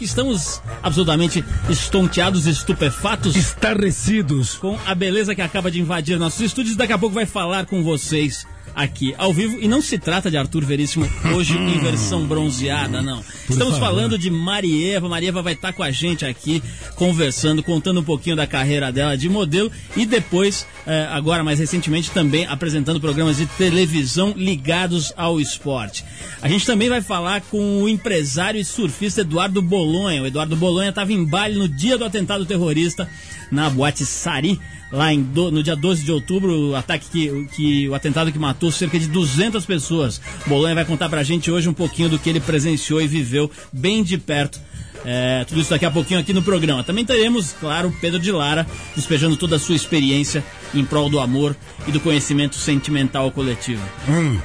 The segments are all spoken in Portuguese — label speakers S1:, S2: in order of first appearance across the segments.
S1: que estamos absolutamente estonteados, estupefatos.
S2: Estarrecidos.
S1: Com a beleza que acaba de invadir nossos estúdios. Daqui a pouco vai falar com vocês aqui ao vivo. E não se trata de Arthur Veríssimo hoje em versão bronzeada, não. Estamos falando de Marieva. Marieva vai estar com a gente aqui, conversando, contando um pouquinho da carreira dela de modelo e depois, eh, agora mais recentemente, também apresentando programas de televisão ligados ao esporte. A gente também vai falar com o empresário e surfista Eduardo Bolonha. O Eduardo Bolonha estava em Bali no dia do atentado terrorista na boate Sari lá em do- no dia 12 de outubro, o ataque que, que o atentado que matou cerca de 200 pessoas. Bolonha vai contar pra gente hoje um pouquinho do que ele presenciou e viveu bem de perto. É, tudo isso daqui a pouquinho aqui no programa. Também teremos, claro, Pedro de Lara despejando toda a sua experiência em prol do amor e do conhecimento sentimental coletivo.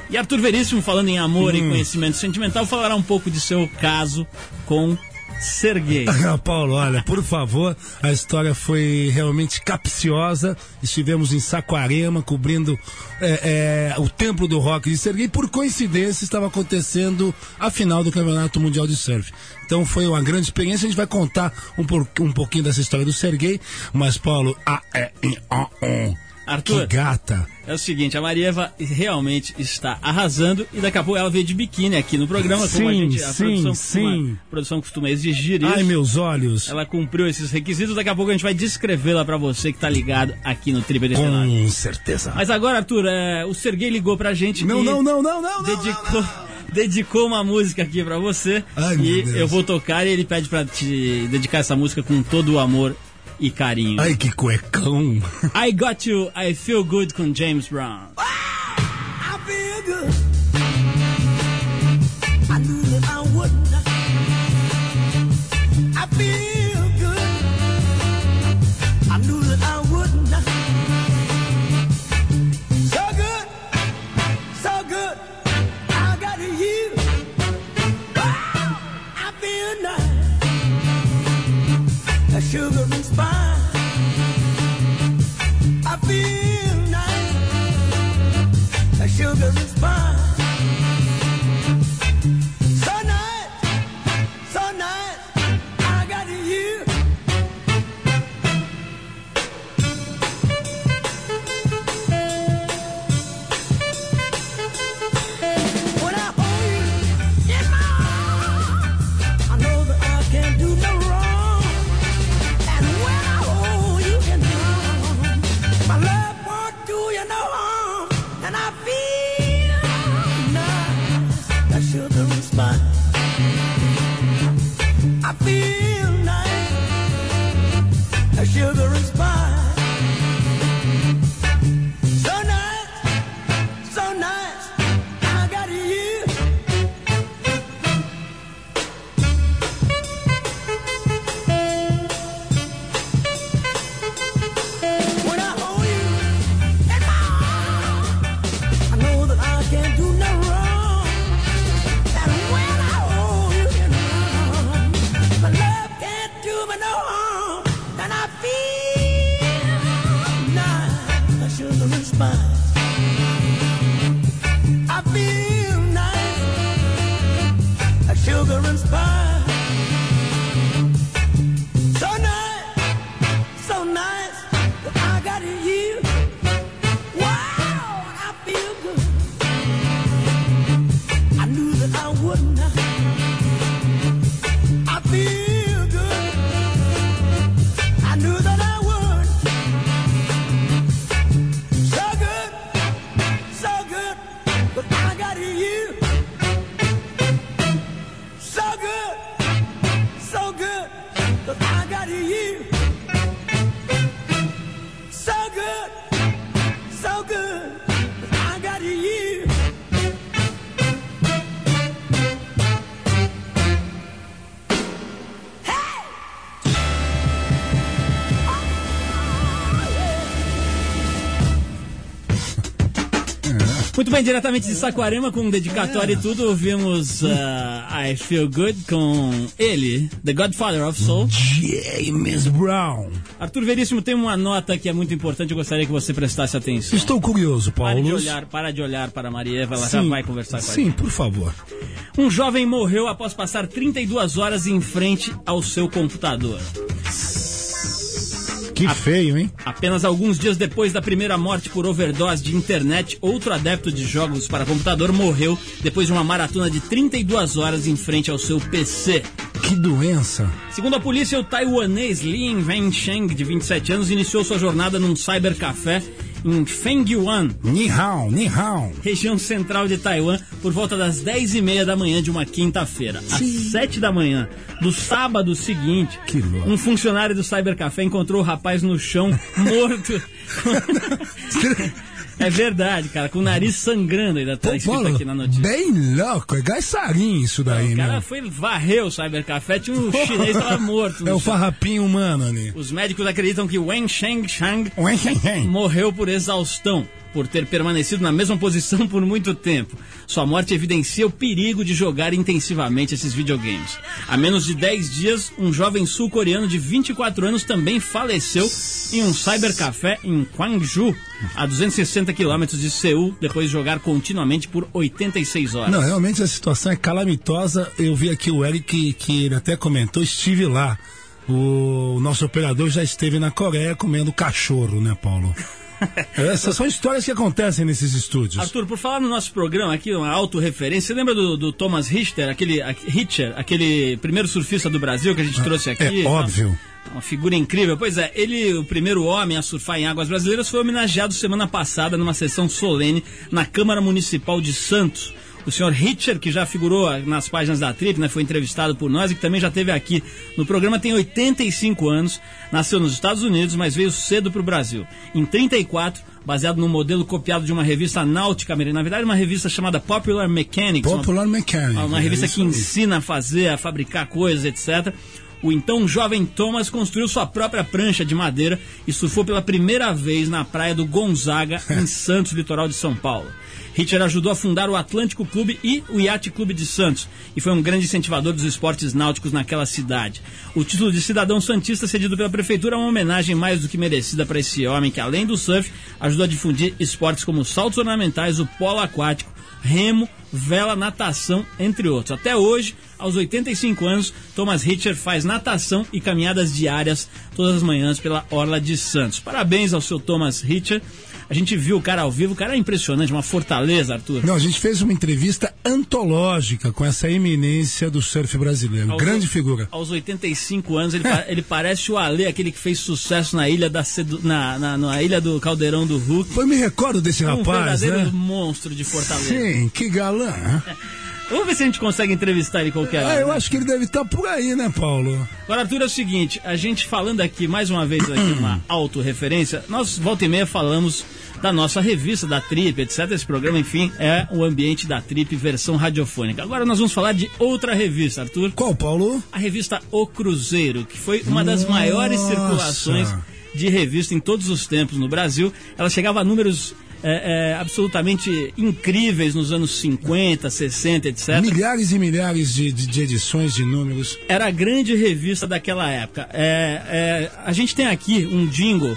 S1: E Arthur Veríssimo, falando em amor e conhecimento sentimental, falará um pouco de seu caso com Serguei.
S2: Ah, Paulo, olha, por favor, a história foi realmente capciosa. Estivemos em Saquarema cobrindo é, é, o Templo do Rock de Serguei. Por coincidência, estava acontecendo a final do Campeonato Mundial de Surf. Então foi uma grande experiência. A gente vai contar um, por- um pouquinho dessa história do Serguei. Mas, Paulo, a, é, em, a, on.
S1: Arthur.
S2: Que gata.
S1: É o seguinte, a Marieva realmente está arrasando e daqui a pouco ela veio de biquíni aqui no programa, como a
S2: Sim,
S1: gente a
S2: sim,
S1: produção,
S2: sim.
S1: Costuma, a produção costuma exigir isso.
S2: Ai, meus olhos.
S1: Ela cumpriu esses requisitos, daqui a pouco a gente vai descrevê-la pra você que tá ligado aqui no Detonado.
S2: Com certeza.
S1: Mas agora, Arthur, é, o Serguei ligou pra gente
S2: Não,
S1: e
S2: não, não, não, não, não,
S1: dedicou, dedicou uma música aqui pra você
S2: Ai, meu
S1: e eu vou tocar e ele pede pra te dedicar essa música com todo o amor e carinho.
S2: Ai, que cuecão.
S1: I Got You, I Feel Good com James Brown. fine. Bem, diretamente de Saquarema, com dedicatória e tudo, ouvimos uh, I Feel Good com ele, The Godfather of Soul.
S2: James Brown.
S1: Arthur Veríssimo tem uma nota que é muito importante, eu gostaria que você prestasse atenção.
S2: Estou curioso,
S1: Pare de
S2: Paulo.
S1: olhar, para de olhar para Maria Eva, ela já vai conversar com a
S2: Sim, por favor.
S1: Um jovem morreu após passar 32 horas em frente ao seu computador.
S2: Que feio, hein?
S1: Apenas alguns dias depois da primeira morte por overdose de internet, outro adepto de jogos para computador morreu depois de uma maratona de 32 horas em frente ao seu PC.
S2: Que doença.
S1: Segundo a polícia, o taiwanês Lin Wensheng, de 27 anos, iniciou sua jornada num cybercafé em Fengyuan,
S2: Ni hao, ni hao.
S1: região central de Taiwan, por volta das 10 e meia da manhã de uma quinta-feira. Às 7 da manhã do sábado seguinte, um funcionário do cybercafé encontrou o rapaz no chão, morto. é verdade, cara, com o nariz sangrando, ainda tá
S2: Pô,
S1: escrito
S2: Paulo,
S1: aqui na notícia.
S2: bem louco. É gaiçarim isso daí,
S1: O cara
S2: meu.
S1: foi varrer o cybercafé, tinha um chinês tava morto.
S2: É o
S1: chão.
S2: farrapinho humano ali.
S1: Os médicos acreditam que Wen Sheng Shang morreu por exaustão, por ter permanecido na mesma posição por muito tempo. Sua morte evidencia o perigo de jogar intensivamente esses videogames. Há menos de 10 dias, um jovem sul-coreano de 24 anos também faleceu em um cybercafé em Gwangju, a 260 quilômetros de Seul, depois de jogar continuamente por 86 horas.
S2: Não, realmente a situação é calamitosa. Eu vi aqui o Eric que ele até comentou, estive lá. O nosso operador já esteve na Coreia comendo cachorro, né, Paulo? Essas são histórias que acontecem nesses estúdios.
S1: Arthur, por falar no nosso programa aqui, uma autorreferência, você lembra do, do Thomas Richter, aquele, a- Richter, aquele primeiro surfista do Brasil que a gente trouxe aqui?
S2: É óbvio.
S1: Uma figura incrível. Pois é, ele, o primeiro homem a surfar em águas brasileiras, foi homenageado semana passada numa sessão solene na Câmara Municipal de Santos. O senhor Hitcher, que já figurou ah, nas páginas da Trip, né, foi entrevistado por nós e que também já esteve aqui no programa, tem 85 anos, nasceu nos Estados Unidos, mas veio cedo para o Brasil. Em 34, baseado num modelo copiado de uma revista náutica americana, na verdade uma revista chamada Popular Mechanics, uma-
S2: Popular
S1: uma
S2: é
S1: revista
S2: isso
S1: que ensina a fazer, a fabricar coisas, etc. O então jovem Thomas construiu sua própria prancha de madeira e surfou pela primeira vez na praia do Gonzaga, em Santos, litoral de São Paulo. Hitcher ajudou a fundar o Atlântico Clube e o Yacht Clube de Santos e foi um grande incentivador dos esportes náuticos naquela cidade. O título de cidadão santista cedido pela prefeitura é uma homenagem mais do que merecida para esse homem que, além do surf, ajudou a difundir esportes como saltos ornamentais, o polo aquático, remo, vela, natação, entre outros. Até hoje, aos 85 anos, Thomas Hitcher faz natação e caminhadas diárias todas as manhãs pela Orla de Santos. Parabéns ao seu Thomas Hitcher. A gente viu o cara ao vivo, o cara é impressionante, uma fortaleza, Arthur.
S2: Não, a gente fez uma entrevista antológica com essa eminência do surf brasileiro.
S1: Aos-
S2: Grande figura.
S1: Aos 85 anos, ele, pa- ele parece o Ale, aquele que fez sucesso na ilha, da na, na, na ilha do Caldeirão do Hulk.
S2: Eu me recordo desse
S1: um
S2: rapaz,
S1: verdadeiro
S2: né?
S1: monstro de Fortaleza.
S2: Sim, que galã.
S1: Vamos ver se a gente consegue entrevistar ele qualquer hora.
S2: Ah, eu
S1: né?
S2: acho que ele deve estar por aí, né, Paulo?
S1: Agora, Arthur, é o seguinte, a gente falando aqui, mais uma vez aqui, uma autorreferência, nós volta e meia falamos da nossa revista, da Trip, etc. Esse programa, enfim, é o ambiente da Trip versão radiofônica. Agora nós vamos falar de outra revista, Arthur.
S2: Qual, Paulo?
S1: A revista O Cruzeiro, que foi uma das
S2: Nossa.
S1: maiores circulações de revista em todos os tempos no Brasil. Ela chegava a números é, é, absolutamente incríveis nos anos 50, 60, etc.
S2: Milhares e milhares de, de- de edições, de números.
S1: era a grande revista daquela época. É, é, a gente tem aqui um jingle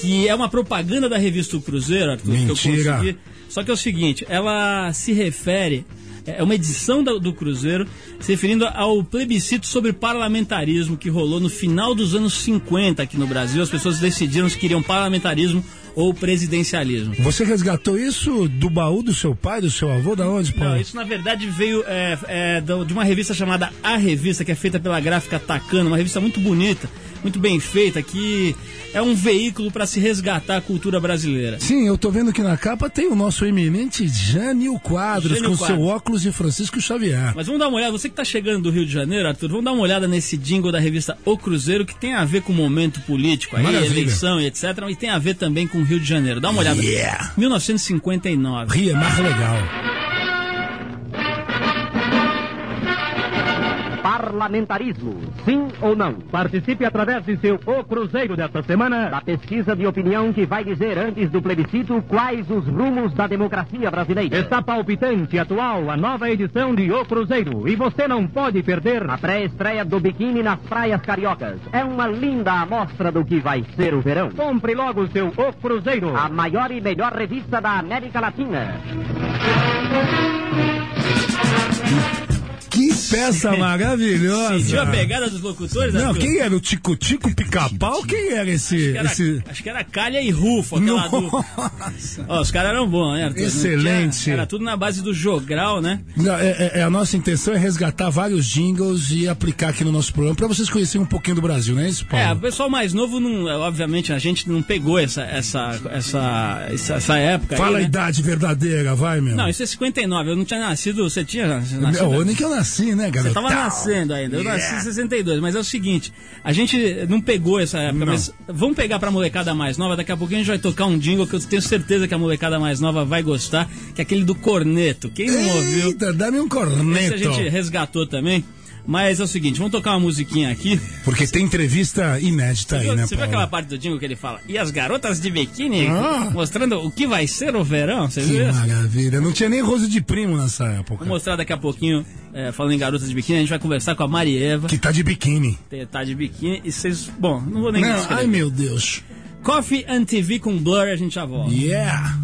S1: que é uma propaganda da revista O Cruzeiro, Arthur, que eu
S2: Mentira.
S1: consegui. Só que é o seguinte, ela se refere, é uma edição do Cruzeiro, se referindo ao plebiscito sobre parlamentarismo que rolou no final dos anos 50 aqui no Brasil. As pessoas decidiram se queriam parlamentarismo ou presidencialismo.
S2: Você resgatou isso do baú do seu pai, do seu avô? Da onde, Paulo?
S1: Não, isso na verdade veio é, é, do- de uma revista chamada A Revista, que é feita pela gráfica Tacano, uma revista muito bonita, muito bem feita, que é um veículo para se resgatar a cultura brasileira.
S2: Sim, eu tô vendo que na capa tem o nosso eminente Jânio Quadros,
S1: Jânio
S2: com
S1: Quadros.
S2: seu óculos de Francisco Xavier.
S1: Mas vamos dar uma olhada, você que está chegando do Rio de Janeiro, Arthur, vamos dar uma olhada nesse jingle da revista O Cruzeiro, que tem a ver com o momento político aí,
S2: Maravilha.
S1: eleição e etc, e tem a ver também com o Rio de Janeiro. Dá uma olhada.
S2: Yeah.
S1: 1959.
S2: Ria, é mais legal.
S3: Parlamentarismo? Sim ou não?
S4: Participe através de seu O Cruzeiro desta semana.
S3: Da pesquisa de opinião que vai dizer antes do plebiscito quais os rumos da democracia brasileira.
S4: Está palpitante atual a nova edição de O Cruzeiro. E você não pode perder
S3: A pré-estreia do biquíni nas praias cariocas. É uma linda amostra do que vai ser o verão.
S4: Compre logo seu O Cruzeiro.
S3: A maior e melhor revista da América Latina.
S2: Que peça maravilhosa.
S1: Sentiu a pegada dos locutores?
S2: Não,
S1: Arthur?
S2: quem era o Tico Tico Pica-Pau? Quem era esse.
S1: Era-
S2: esse...
S1: Acho que era Calha e Rufo, aquela dupla. Os caras eram bons, né, Arthur?
S2: Excelente.
S1: tinha- era tudo na base do jogral, né?
S2: Não, é- é- é a nossa intenção é resgatar vários jingles e aplicar aqui no nosso programa para vocês conhecerem um pouquinho do Brasil, não é isso,
S1: É, o
S2: Paulo?
S1: pessoal mais novo, não, é, obviamente, a gente não pegou essa, essa, essa, essa, essa época.
S2: Fala a
S1: aí, né?
S2: idade verdadeira, vai, meu.
S1: Não, isso é 59. Eu não tinha nascido. Você tinha nascido?
S2: Não, o ano que eu nasci, né,
S1: Você
S2: garoto?
S1: tava nascendo ainda. Eu nasci em 62. Mas é o seguinte: a gente não pegou essa época,
S2: Não.
S1: mas vamos pegar pra molecada mais nova. Daqui a pouquinho a gente vai tocar um jingle que eu tenho certeza que a molecada mais nova vai gostar, que é aquele do corneto. Quem não ouviu?
S2: Eita, dá-me um
S1: Esse a
S2: corneto.
S1: gente resgatou também. Mas é o seguinte, vamos tocar uma musiquinha aqui.
S2: Porque tem entrevista inédita aí,
S1: Você
S2: né,
S1: viu
S2: Paulo?
S1: aquela parte do jingle que ele fala? E as garotas de biquíni
S2: Ah.
S1: mostrando o que vai ser o verão? Você
S2: Que
S1: viu?
S2: maravilha. Não tinha nem roso de primo nessa época.
S1: Vou mostrar daqui a pouquinho, é, falando em garotas de biquíni, a gente vai conversar com a Marieva,
S2: Que tá de biquíni.
S1: tá de biquíni, e vocês... Bom, não vou nem
S2: Não, ai, meu Deus.
S1: Coffee and TV com Blur, a gente já volta.
S2: Yeah.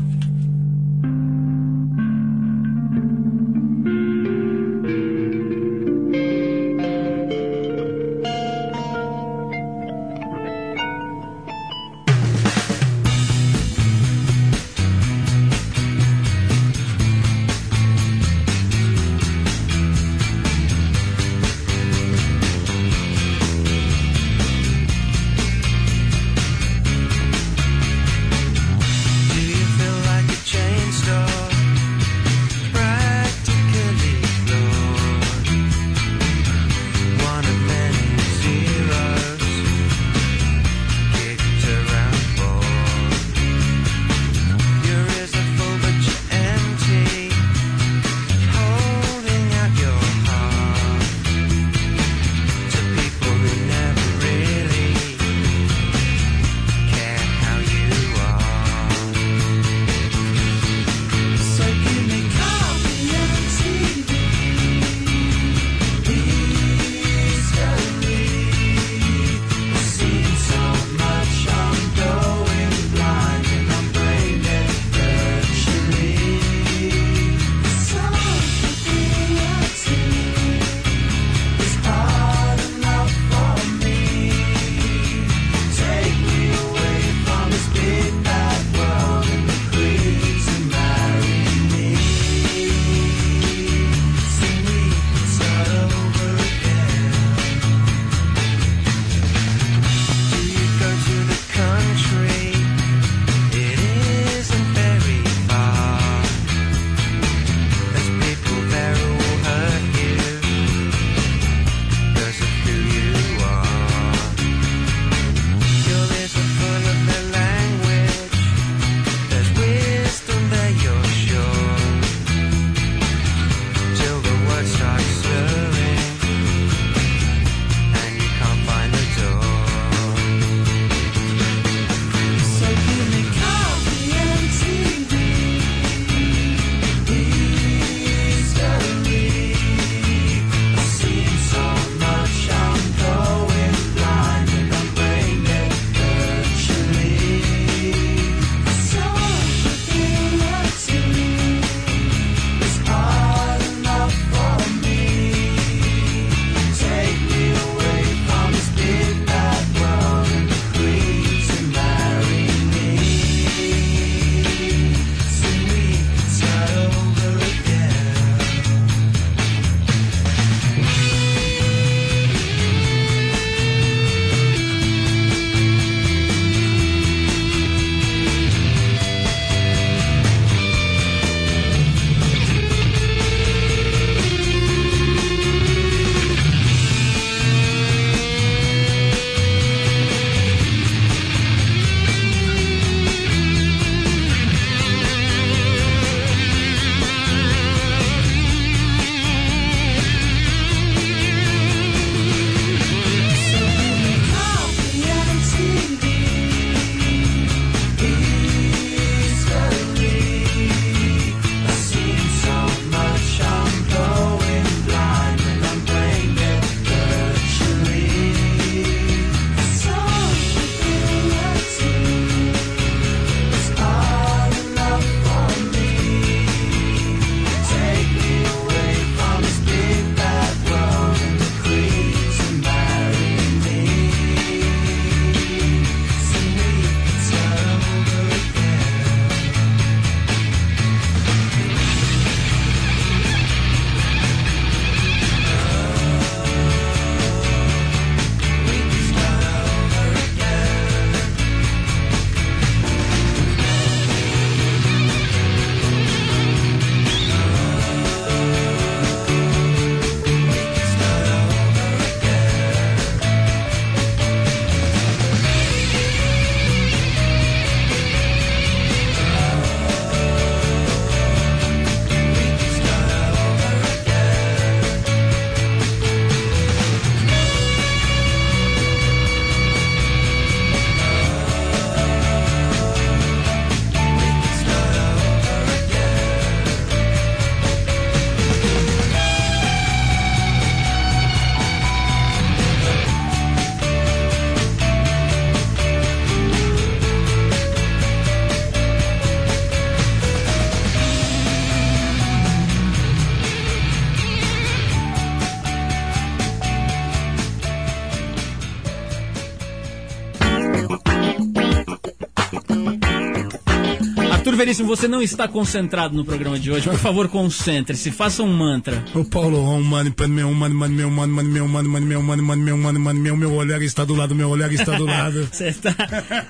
S1: Arthur Veríssimo, você não está concentrado no programa de hoje. Por favor, concentre-se, faça um mantra.
S2: Ô Paulo, um mano, meu mano, mano, meu mano, mano, meu mano, mano, meu mano, mano, meu mano, mano, meu meu olhar está do lado, meu olhar está do lado.
S1: Você tá,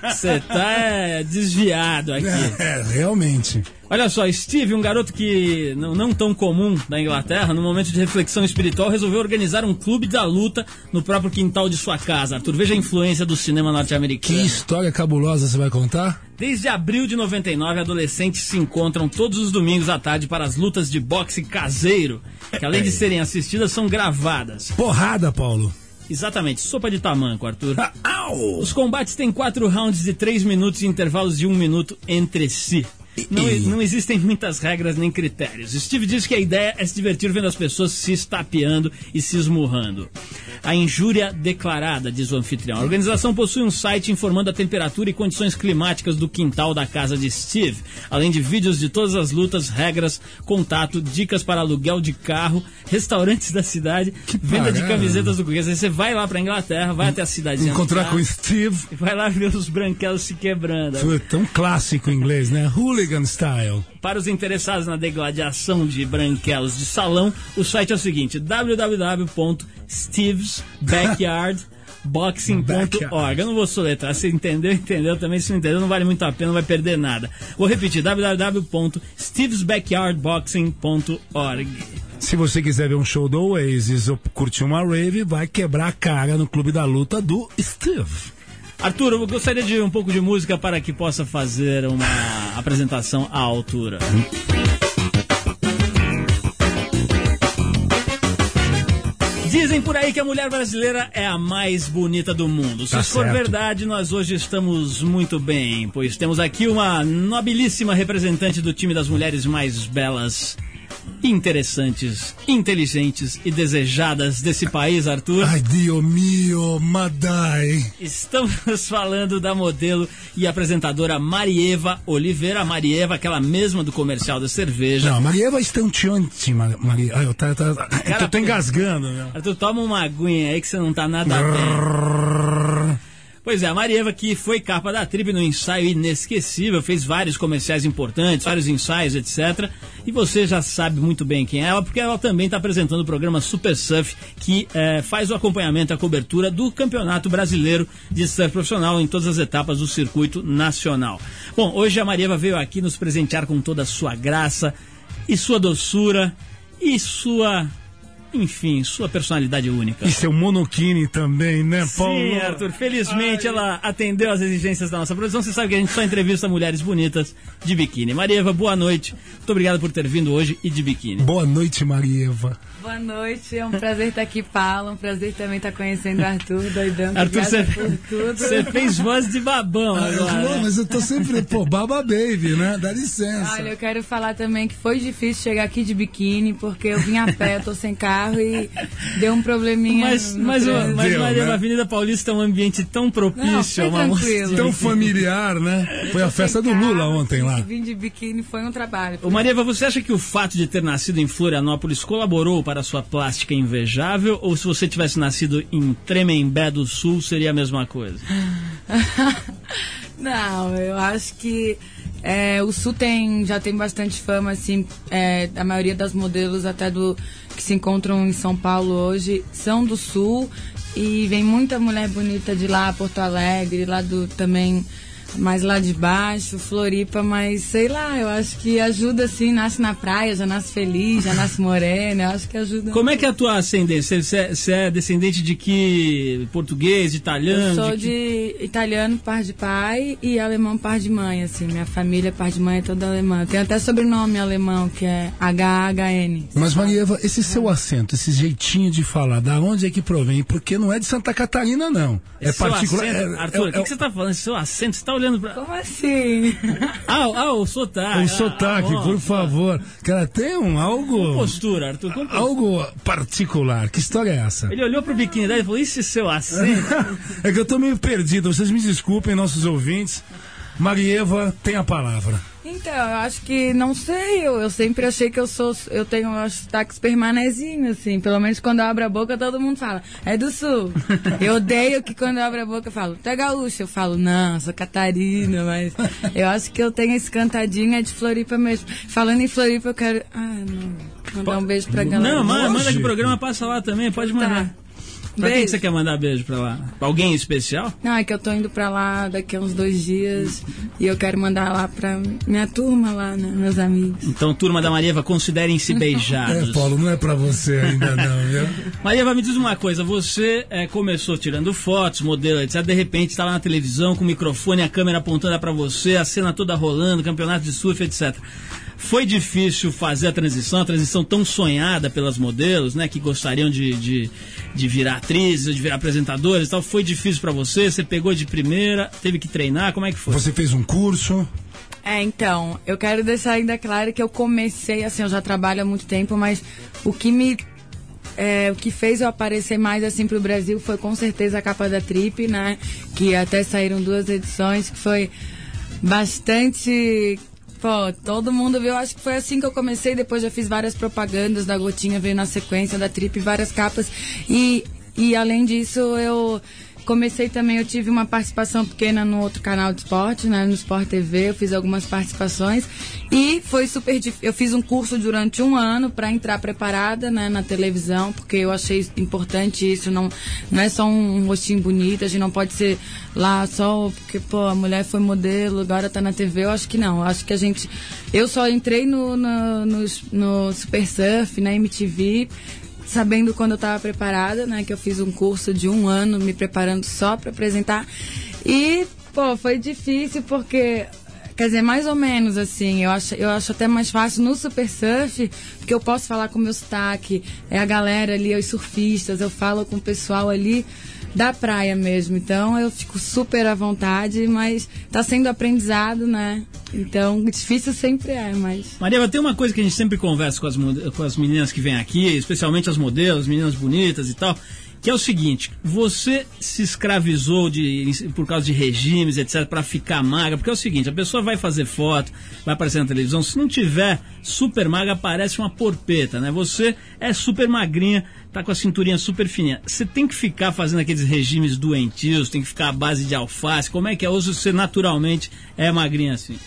S1: você tá desviado aqui.
S2: É, realmente.
S1: Olha só, Steve, um garoto que não, não tão comum da Inglaterra, no momento de reflexão espiritual, resolveu organizar um clube da luta no próprio quintal de sua casa. Arthur, veja a influência do cinema
S2: Que
S1: norte-americano.
S2: história cabulosa você vai contar?
S1: Desde abril de 99, adolescentes se encontram todos os domingos à tarde para as lutas de boxe caseiro, que além de serem assistidas, são gravadas.
S2: Porrada, Paulo.
S1: Exatamente, sopa de tamanco, Arthur.
S2: Ah!
S1: Os combates têm quatro rounds de três minutos e intervalos de um minuto entre si. Não, não existem muitas regras nem critérios. Steve diz que a ideia é se divertir vendo as pessoas se estapeando e se esmurrando. A injúria declarada, diz o anfitrião. A organização possui um site informando a temperatura e condições climáticas do quintal da casa de Steve, além de vídeos de todas as lutas, regras, contato, dicas para aluguel de carro, restaurantes da cidade, venda de camisetas do Corinthians. Aí você vai lá pra Inglaterra, vai até a cidade
S2: Encontrar com o Steve.
S1: e vai lá ver os branquelos se quebrando.
S2: Foi tão clássico em inglês, né? Hooligan style.
S1: Para os interessados na degladiação de branquelos de salão, o site é o seguinte: www.stevesbackyardboxing.org. Eu não vou soletrar, se entendeu, entendeu. Também se não entendeu, não vale muito a pena, não vai perder nada. Vou repetir: www.stevesbackyardboxing.org.
S2: Se você quiser ver um show do Oasis ou curtir uma rave, vai quebrar a cara no Clube da Luta do Steve.
S1: Arthur, eu gostaria de um pouco de música para que possa fazer uma apresentação à altura. Dizem por aí que a mulher brasileira é a mais bonita do mundo. Se
S2: Tá
S1: for
S2: certo.
S1: verdade, nós hoje estamos muito bem, pois temos aqui uma nobilíssima representante do time das mulheres mais belas, interessantes, inteligentes e desejadas desse país, Arthur.
S2: Ai, Dio mio, Madai.
S1: Estamos falando da modelo e apresentadora Marieva Oliveira. Marieva, aquela mesma do comercial da cerveja.
S2: Não, Marieva Stantionti, Maria. Ai, eu, tá, tá, é eu tô engasgando, meu.
S1: Arthur, toma uma aguinha aí que você não tá nada bem. Pois é, a Marieva que foi capa da Trip no ensaio inesquecível, fez vários comerciais importantes, vários ensaios, etc. E você já sabe muito bem quem é ela, porque ela também está apresentando o programa Super Surf, que eh, faz o acompanhamento e a cobertura do Campeonato Brasileiro de Surf Profissional em todas as etapas do circuito nacional. Bom, hoje a Marieva veio aqui nos presentear com toda a sua graça e sua doçura e sua, enfim, sua personalidade única.
S2: E seu monokini também, né, Paulo?
S1: Sim, Arthur. Felizmente ela atendeu às exigências da nossa produção. Você sabe que a gente só entrevista mulheres bonitas de biquíni. Marieva, boa noite. Muito obrigado por ter vindo hoje e de biquíni.
S2: Boa noite, Marieva.
S5: Boa noite, é um prazer estar aqui, Paulo. Um prazer também estar conhecendo o Arthur, doidão.
S1: Arthur, você, fez voz de babão agora.
S2: Não,
S1: né?
S2: mas eu tô sempre, pô, Baba Baby, né? Dá licença.
S5: Olha, eu quero falar também que foi difícil chegar aqui de biquíni, porque eu vim a pé, eu tô sem carro e deu um probleminha.
S1: Mas,
S5: no
S1: mas,
S5: trânsito.
S1: mas
S2: Deu,
S1: Marieva,
S2: né?
S1: a Avenida Paulista é um ambiente tão propício.
S5: Não,
S1: uma moça-
S5: tranquilo.
S2: Tão familiar, né? Foi a festa do Lula
S5: carro,
S2: ontem lá.
S5: Vim de biquíni foi um trabalho.
S1: Ô Marieva, você acha que o fato de ter nascido em Florianópolis colaborou para a sua plástica invejável? Ou se você tivesse nascido em Tremembé do Sul, seria a mesma coisa?
S5: Não, eu acho que é, o Sul tem, já tem bastante fama, assim, é, a maioria das modelos até do que se encontram em São Paulo hoje são do Sul e vem muita mulher bonita de lá, Porto Alegre, lá do também mais lá de baixo, Floripa, mas sei lá, eu acho que ajuda assim, nasce na praia, já nasce feliz, já nasce morena, eu acho que ajuda.
S1: Como é que é a tua ascendência? Você é, você é descendente de que? Português, italiano?
S5: Eu sou
S1: que-
S5: de italiano, par de pai, e alemão, par de mãe, assim. Minha família, par de mãe, é toda alemã. Tem até sobrenome alemão, que é HHN.
S2: Mas, Marieva, esse seu acento, esse jeitinho de falar, da onde é que provém? Porque não é de Santa Catarina, não. É
S1: Esse seu
S2: particular.
S1: acento-
S2: é-
S1: Arthur, o
S2: é-
S1: que, que você tá falando? Esse seu acento, você tá olhando pra.
S5: Como assim?
S1: Ah, ah o sotaque.
S2: O
S1: Ah,
S2: sotaque,
S1: bom.
S2: por favor. Cara, tem um algo.
S1: Postura, Arthur. com postura.
S2: Algo particular. Que história é essa?
S1: Ele olhou pro biquíni dele e falou: Esse seu acento?
S2: é que eu tô meio perdido. Vocês me desculpem, nossos ouvintes. Marieva tem a palavra.
S5: Então, eu acho que, não sei, eu, eu sempre achei que eu sou, eu tenho acho, sotaque super manezinho, assim, pelo menos quando eu abro a boca todo mundo fala, é do sul. Eu odeio que quando eu abro a boca eu falo, tu é gaúcho, eu falo, não, sou catarina, mas eu acho que eu tenho esse cantadinho é de Floripa mesmo. Falando em Floripa, eu quero, ah, não, mandar um beijo pra galera.
S1: Não, manda, manda que o programa passa lá também, pode mandar.
S5: Tá.
S1: Pra quem
S5: Beijo.
S1: que você quer mandar beijo pra lá? Pra alguém especial?
S5: Não, é que eu tô indo pra lá daqui a uns dois dias e eu quero mandar lá pra minha turma lá, né, meus amigos.
S1: Então, turma da Marieva, considerem-se beijados.
S2: É, Paulo, não é pra você ainda não, viu?
S1: Marieva, me diz uma coisa, você eh, começou tirando fotos, modelo, etc. De repente estava na televisão com o microfone, a câmera apontada pra você, a cena toda rolando, campeonato de surf, etc. Foi difícil fazer a transição, a transição tão sonhada pelas modelos, né, que gostariam de, de, de virar atrizes, de virar apresentadores e tal. Foi difícil pra você? Você pegou de primeira, teve que treinar, como é que foi?
S2: Você fez um curso?
S5: É, então, eu quero deixar ainda claro que eu comecei, assim, eu já trabalho há muito tempo, mas o que me. é, o que fez eu aparecer mais assim pro Brasil foi com certeza a capa da Trip, né? Que até saíram duas edições, que foi bastante. Pô, todo mundo viu, acho que foi assim que eu comecei, depois já fiz várias propagandas da Gotinha, veio na sequência da Trip, várias capas. E, e além disso, eu comecei também, eu tive uma participação pequena no outro canal de esporte, né, no Sport TV, eu fiz algumas participações e foi super difícil. Eu fiz um curso durante um ano para entrar preparada, né, na televisão, porque eu achei importante isso, não, não é só um rostinho bonito, a gente não pode ser lá só porque, pô, a mulher foi modelo, agora tá na TV, eu acho que não, eu acho que a gente, eu só entrei no, no, no, no Super Surf, na MTV, sabendo quando eu estava preparada, né? Que eu fiz um curso de um ano me preparando só para apresentar. E, pô, foi difícil porque. Quer dizer, mais ou menos assim, eu acho, eu acho até mais fácil no Super Surf, porque eu posso falar com o meu sotaque, é a galera ali, os surfistas, eu falo com o pessoal ali da praia mesmo. Então eu fico super à vontade, mas tá sendo aprendizado, né? Então, difícil sempre é, mas.
S1: Marieva, tem uma coisa que a gente sempre conversa com as, com as meninas que vêm aqui, especialmente as modelos, meninas bonitas e tal, que é o seguinte: você se escravizou de, por causa de regimes, etc., para ficar magra, porque é o seguinte: a pessoa vai fazer foto, vai aparecer na televisão, se não tiver super magra, parece uma porpeta, né? Você é super magrinha, tá com a cinturinha super fininha. Você tem que ficar fazendo aqueles regimes doentios, tem que ficar à base de alface, como é que é? Ou você naturalmente é magrinha assim?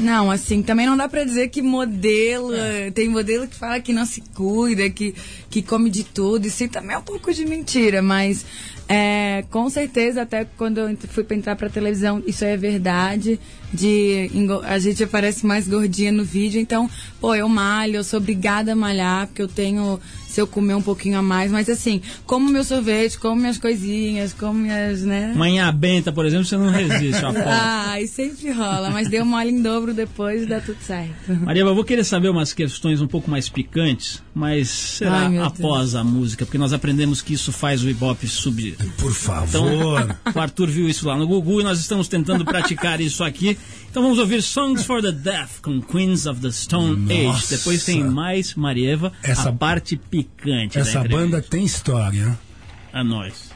S5: Não, assim, também não dá pra dizer que modelo. Tem modelo que fala que não se cuida, que, que come de tudo. Isso também é um pouco de mentira, mas é, com certeza, até quando eu fui pra entrar pra televisão, isso é verdade. De a gente aparece mais gordinha no vídeo, então, pô, eu malho, eu sou obrigada a malhar, porque eu tenho. Se eu comer um pouquinho a mais, mas assim, como meu sorvete, como minhas coisinhas, como minhas, né?
S1: Manhã benta, por exemplo, você não resiste à foto.
S5: Ai, sempre rola, mas deu mole em dobro depois e dá tudo certo.
S1: Maria, eu vou querer saber umas questões um pouco mais picantes, mas será
S5: Ai,
S1: após a música, porque nós aprendemos que isso faz o Ibope subir.
S2: Por favor.
S1: o Arthur viu isso lá no Gugu e nós estamos tentando praticar isso aqui. Então vamos ouvir Songs for the Deaf com Queens of the Stone Age.
S2: Nossa.
S1: Depois tem mais Marieva,
S2: Essa-
S1: a parte picante da
S2: Essa
S1: entrevista.
S2: banda tem história.
S1: A nós.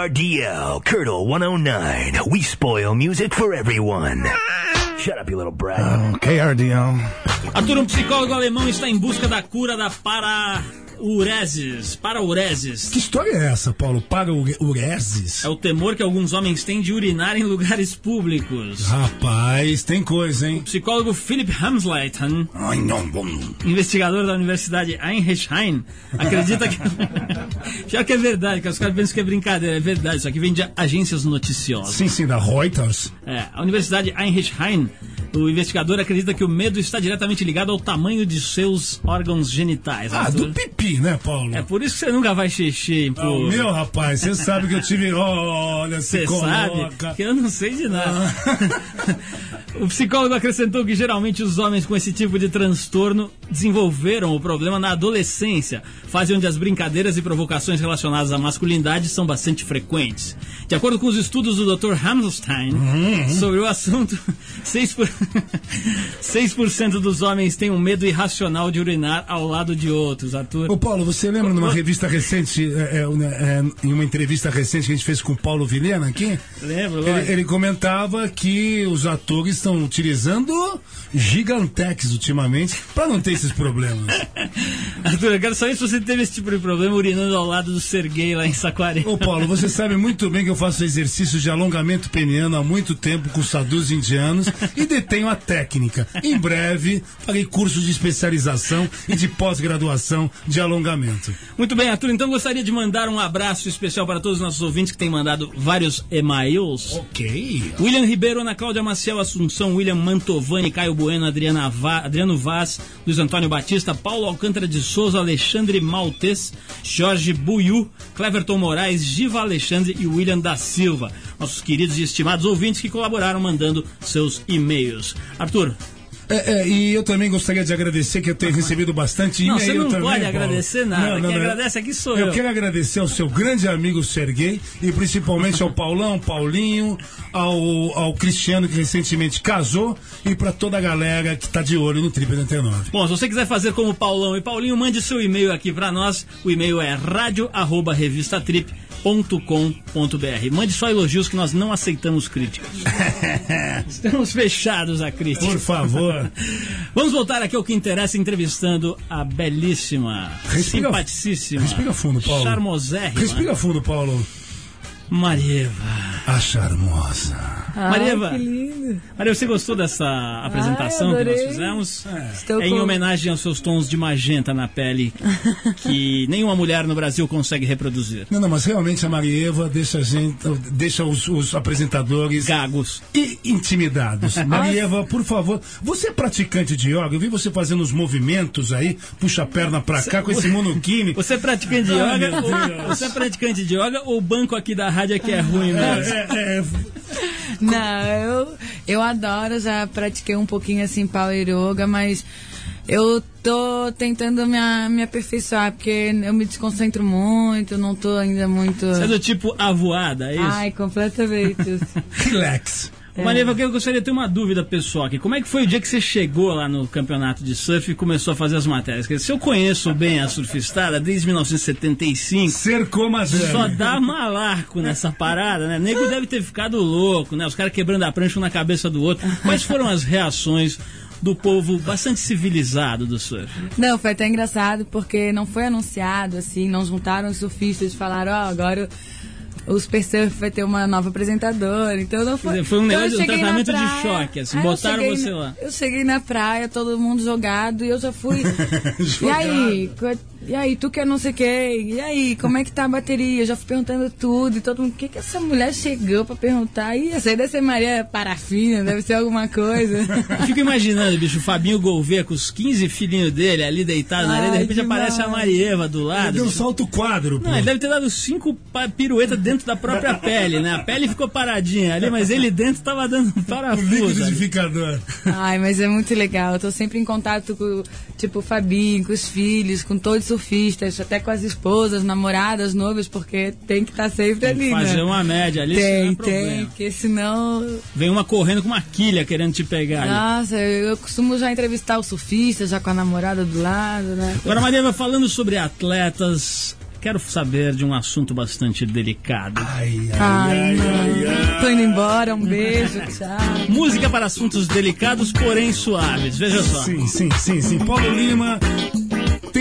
S6: KRDL, Curdle 109. We spoil music for everyone. Shut up, you little brat.
S2: Oh, KRDL.
S1: Arthur, um psicólogo alemão está em busca da cura da paraureses. Paraureses.
S2: Que história é essa, Paulo? Para ureses?
S1: É o temor que alguns homens têm de urinar em lugares públicos.
S2: Rapaz, tem coisa, hein?
S1: O psicólogo Philip Hamsleiten,
S2: Ai, não, bom.
S1: investigador da Universidade Einheim, acredita que. Já que é verdade, que os caras pensam que é brincadeira, é verdade. Isso aqui vem de agências noticiosas.
S2: Sim, sim, da Reuters.
S1: É, a Universidade Einheim, o investigador acredita que o medo está diretamente ligado ao tamanho de seus órgãos genitais.
S2: Ah, do pipi, né, Paulo?
S1: É por isso que você nunca vai xixi,
S2: Ah,
S1: pô.
S2: o meu, rapaz, você sabe que eu tive. Olha,
S1: Você sabe
S2: coloca.
S1: que eu não sei de nada. o psicólogo acrescentou que geralmente os homens com esse tipo de transtorno desenvolveram o problema na adolescência, fase onde as brincadeiras e provocações relacionadas à masculinidade são bastante frequentes. De acordo com os estudos do Dr. Hammerstein sobre o assunto, 6%, por... 6 dos homens têm um medo irracional de urinar ao lado de outros, Arthur.
S2: Ô Paulo, você lembra numa revista recente, é, é, é, em uma entrevista recente que a gente fez com o Paulo Vilhena aqui?
S1: Lembro,
S2: Ele, ele comentava que os atores estão utilizando gigantex ultimamente para não ter esses problemas.
S1: Arthur, eu quero saber se você teve esse tipo de problema urinando ao lado do Serguei lá em Saquarema.
S2: Ô Paulo, você sabe muito bem que eu faço exercícios de alongamento peniano há muito tempo com sadus indianos e detenho a técnica. Em breve, farei curso de especialização e de pós-graduação de alongamento.
S1: Muito bem, Arthur, então gostaria de mandar um abraço especial para todos os nossos ouvintes que têm mandado vários e-mails.
S2: Ok.
S1: William Ribeiro, Ana Cláudia Maciel Assunção, William Mantovani, Caio Bueno, Adriana Va- Adriano Vaz, Luiz Antônio Batista, Paulo Alcântara de Souza, Alexandre Maltes, Jorge Buiu, Cleverton Moraes, Giva Alexandre e William da Silva. Nossos queridos e estimados ouvintes que colaboraram mandando seus e-mails. Arthur,
S2: É, é, e eu também gostaria de agradecer que eu tenho recebido bastante
S1: Não,
S2: e-mail
S1: você não
S2: também,
S1: pode
S2: Paulo.
S1: agradecer nada. Quem agradece aqui sou eu.
S2: quero agradecer ao seu grande amigo Serguei e principalmente ao Paulão, Paulinho, ao, ao Cristiano que recentemente casou e para toda a galera que tá de olho no Triple 99.
S1: Bom, se você quiser fazer como Paulão e Paulinho, mande seu e-mail aqui pra nós. O e-mail é radio@revistatrip.com.br. Mande só elogios que nós não aceitamos críticas. Estamos fechados a crítica.
S2: Por favor.
S1: Vamos voltar aqui ao que interessa, entrevistando a belíssima,
S2: Respira-
S1: simpaticíssima,
S2: respira fundo, Paulo.
S1: charmosérrima
S2: Respira fundo, Paulo.
S1: Marieva.
S2: A charmosa.
S1: Marieva,
S5: que lindo.
S1: Maria, você gostou dessa apresentação
S5: Ai,
S1: que nós fizemos?
S5: Estou
S1: É em homenagem aos seus tons de magenta na pele que nenhuma mulher no Brasil consegue reproduzir.
S2: Não, não, mas realmente a Marieva deixa a gente, deixa os, os apresentadores
S1: Gagos.
S2: e intimidados. Marieva, por favor, você é praticante de yoga? Eu vi você fazendo os movimentos aí, puxa a perna pra cá com esse monokini.
S1: Você é praticante de
S2: Ai,
S1: yoga?
S2: meu
S1: ou,
S2: Deus.
S1: você é praticante de yoga ou o banco aqui da rádio é que é ruim mesmo?
S2: É, é,
S5: Não, eu, eu adoro, já pratiquei um pouquinho assim Power Yoga, mas eu tô tentando me, a- me aperfeiçoar, porque eu me desconcentro muito, não tô ainda muito.
S1: Você é do tipo avoada, é isso?
S5: Ai, completamente.
S2: relax.
S1: Marieva, eu gostaria de ter uma dúvida pessoal aqui. Como é que foi o dia que você chegou lá no campeonato de surf e começou a fazer as matérias? Quer dizer, se eu conheço bem a surfistada desde 1975,
S2: Cercou madame.
S1: Só dá malarco nessa parada, né? Nego deve ter ficado louco, né? Os caras quebrando a prancha um na cabeça do outro. Quais foram as reações do povo bastante civilizado do surf?
S5: Não, foi até engraçado porque não foi anunciado, assim, não juntaram os surfistas e falaram, ó, agora o Super Surf vai ter uma nova apresentadora. Então não foi.
S1: foi um
S5: Então,
S1: negócio- um
S5: cheguei na
S1: tratamento de
S5: praia,
S1: choque, assim,
S5: aí eu
S1: botaram você
S5: na-
S1: lá.
S5: Eu cheguei na praia, todo mundo jogado, e eu já fui. e aí? E aí, tu quer não sei o quê? E aí, como é que tá a bateria? Eu já fui perguntando tudo, e todo mundo, o que que essa mulher chegou pra perguntar? Ih, essa aí deve ser Maria Parafina, deve ser alguma coisa.
S1: Eu fico imaginando, bicho, o Fabinho Gouveia com os 15 filhinhos dele ali deitado na areia, de repente aparece a
S5: demais.
S1: Marieva do
S2: Ele
S1: lado.
S2: deu um
S1: bicho.
S2: salto quadro, pô.
S1: Não, ele deve ter dado cinco piruetas dentro da própria pele, né? A pele ficou paradinha ali, mas ele dentro tava dando um
S2: O
S1: parafuso. ali.
S2: liquidificador.
S5: Ai, mas é muito legal. Eu tô sempre em contato com, tipo, o Fabinho, com os filhos, com todos os surfistas, até com as esposas, namoradas, noivas, porque tem que estar sempre
S1: Tem que
S5: ali,
S1: fazer
S5: né?
S1: uma média ali, é
S5: Tem, tem, porque senão.
S1: Vem uma correndo com uma quilha querendo te pegar ali.
S5: Nossa, eu costumo já entrevistar o surfista, já com a namorada do lado, né?
S1: Agora, Marieva, falando sobre atletas, quero saber de um assunto bastante delicado.
S2: Ai, ai,
S5: Ai,
S2: ai, ai.
S5: Tô indo embora, um beijo, tchau.
S1: Música para assuntos delicados, porém suaves. Veja só.
S2: Sim, sim, sim, sim. Paulo Lima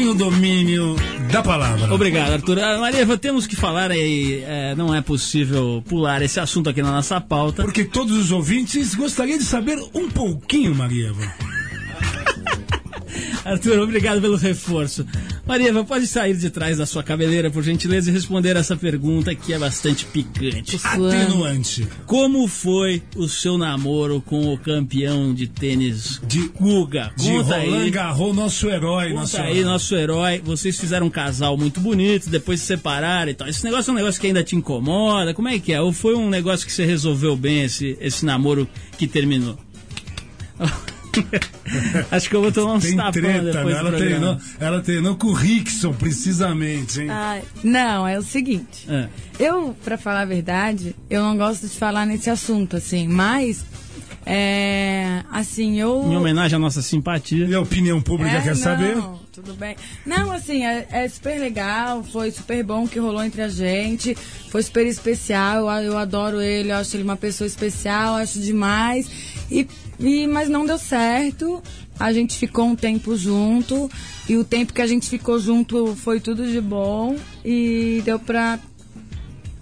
S2: tem o domínio da palavra.
S1: Obrigado, Arthur. Ah, Maria, temos que falar aí, é, não é possível pular esse assunto aqui na nossa pauta.
S2: Porque todos os ouvintes gostariam de saber um pouquinho, Marieva.
S1: Arthur, obrigado pelo reforço. Maria, pode sair de trás da sua cabeleira, por gentileza, e responder essa pergunta que é bastante picante.
S2: Atenuante.
S1: Como foi o seu namoro com o campeão de tênis
S2: De-
S1: Guga?
S2: De
S1: Conta
S2: Roland
S1: aí.
S2: Garros, nosso herói.
S1: Conta
S2: nosso
S1: aí, nosso herói. Vocês fizeram um casal muito bonito, depois se separaram e tal. Esse negócio é um negócio que ainda te incomoda? Como é que é? Ou foi um negócio que você resolveu bem, esse, esse namoro que terminou? Acho que eu vou tomar uns
S2: treta,
S1: depois
S2: né? ela, treinou, ela treinou com o Rickson, precisamente, hein?
S5: Ai, não, é o seguinte.
S1: É.
S5: Eu, pra falar a verdade, eu não gosto de falar nesse assunto, assim, mas. É. Assim, eu.
S1: Em homenagem à nossa simpatia.
S2: E a opinião pública
S5: É,
S2: quer
S5: não,
S2: saber?
S5: Tudo bem. Não, assim, é, é super legal, foi super bom que rolou entre a gente, foi super especial, eu, eu adoro ele, eu acho ele uma pessoa especial, acho demais. E, e, mas não deu certo, a gente ficou um tempo junto, e o tempo que a gente ficou junto foi tudo de bom, e deu pra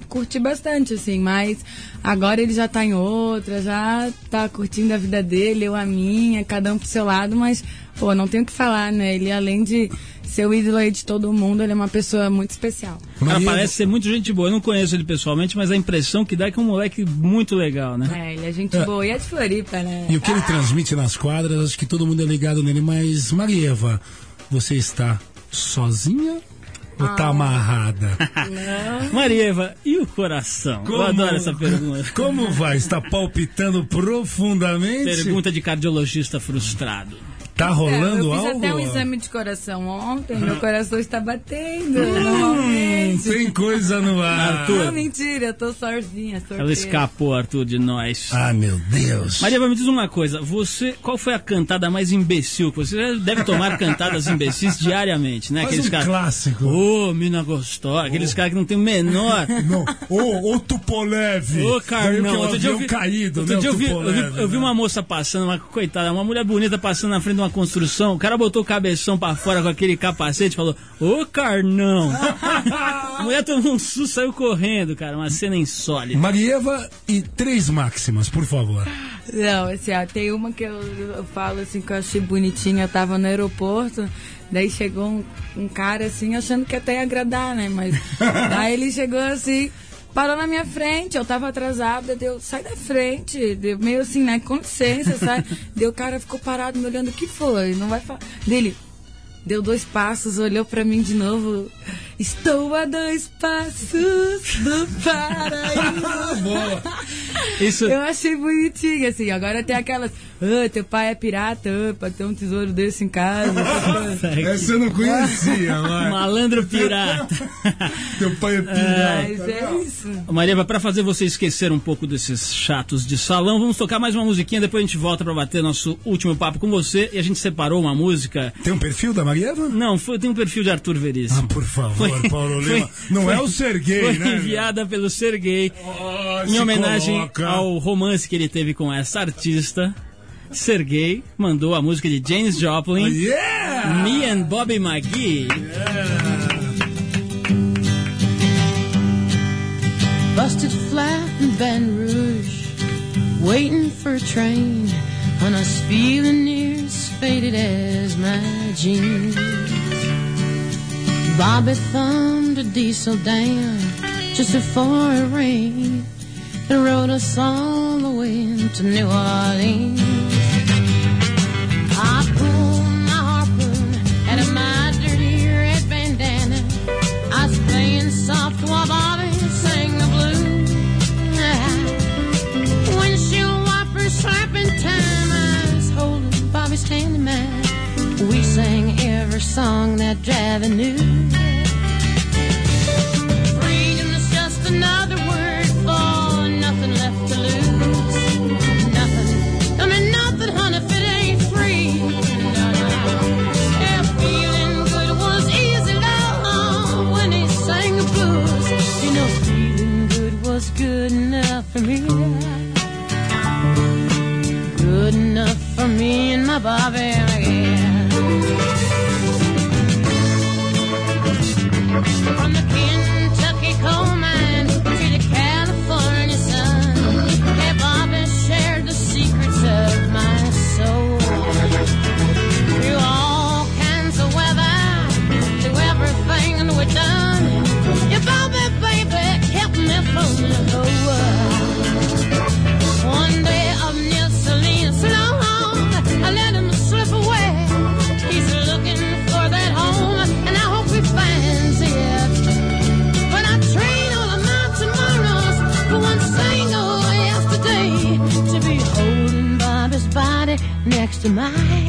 S5: curti bastante, assim, mas agora ele já tá em outra, já tá curtindo a vida dele, eu a minha, cada um pro seu lado, mas, pô, não tenho o que falar, né? Ele, além de ser o ídolo aí de todo mundo, ele é uma pessoa muito especial.
S1: Cara, parece ser muito gente boa. Eu não conheço ele pessoalmente, mas a impressão que dá é que é um moleque muito legal, né?
S5: É, ele é gente boa. E é de Floripa, né?
S2: E o que ele transmite nas quadras, acho que todo mundo é ligado nele. Mas, Marieva, você está sozinha ou
S5: Ah.
S2: tá amarrada?
S1: Marieva, e o coração? Eu adoro essa pergunta.
S2: Como vai? Está palpitando profundamente?
S1: Pergunta de cardiologista frustrado.
S2: Tá rolando
S5: eu fiz
S2: algo?
S5: até um exame de coração ontem, meu coração está batendo
S2: Hum,
S5: normalmente.
S2: tem coisa no ar.
S1: Arthur.
S5: Não, mentira, eu tô sozinha, sorteira.
S1: Ela escapou, Arthur, de nós.
S2: Ah, meu Deus.
S1: Marieva, me diz uma coisa. Você, qual foi a cantada mais imbecil? que Você deve tomar cantadas imbecis diariamente, né?
S2: Faz um
S1: caras.
S2: clássico.
S1: Ô, mina gostosa. Aqueles caras que não tem o menor.
S2: Não, ô, ô Tupolev.
S1: Ô,
S2: que
S1: Carnão, outro dia eu vi,
S2: caído,
S1: outro
S2: né?
S1: dia eu vi, eu vi-
S2: Tupolev,
S1: eu vi
S2: né?
S1: uma moça passando, uma coitada, uma mulher bonita passando na frente de uma construção. O cara botou o cabeção pra fora com aquele capacete e falou: Ô, Carnão! a mulher tomou um susto, saiu correndo, cara. Uma cena insólita.
S2: Marieva e três máximas, por favor.
S5: Não, assim, ó, tem uma que eu, eu falo assim que eu achei bonitinha, eu tava no aeroporto, daí chegou um, um cara assim, achando que até ia agradar, né? Mas daí ele chegou assim, parou na minha frente, eu tava atrasada, deu, sai da frente, deu meio assim, né? Com licença, sai. Deu o cara ficou parado me olhando, o que foi? Não vai falar. Dele, deu dois passos, olhou pra mim de novo. Estou a dois passos do paraíso.
S2: Boa.
S1: Isso,
S5: Eu achei bonitinho, assim. Agora tem aquelas. Ah, teu pai é pirata, ah, pra ter um tesouro desse em casa. coisas.
S2: Essa eu não conhecia, mas...
S1: malandro pirata.
S2: Teu pai é pirata.
S5: Mas é isso.
S1: Marieva, pra fazer você esquecer um pouco desses chatos de salão, vamos tocar mais uma musiquinha, depois a gente volta pra bater nosso último papo com você. E a gente separou uma música.
S2: Tem um perfil da Marieva?
S1: Não, foi, tem um perfil de Arthur Veríssimo.
S2: Ah, por favor,
S1: Foi-
S2: Paulo
S1: foi-
S2: Lima. Não
S1: foi-
S2: é o Serguei,
S1: Foi
S2: né?
S1: enviada pelo Serguei
S2: Oh,
S1: em
S2: se
S1: homenagem
S2: coloca.
S1: ao romance que ele teve com essa artista. Serguei mandou a música de James Joplin,
S2: Oh, Yeah!
S1: Me and Bobby McGee.
S7: Busted flat in Baton Rouge, waiting for a train, when I was feeling near as faded as my jeans. Bobby thumbed a diesel down just before it rained and rode us all the way to New Orleans. I pulled my harpoon out of my dirty red bandana. I was playing soft while Bobby sang the blues. Windshield wipers slapping time. I was holding Bobby's hand in mine. We sang never sung that driving new. Just another word for nothing left to lose. Nothing. I mean, nothing, honey, if it ain't free. Yeah, feeling good was easy, uh-huh, when he sang the blues. You know, feeling good was good enough for me. Good enough for me and my Bobby. Next
S1: to mine.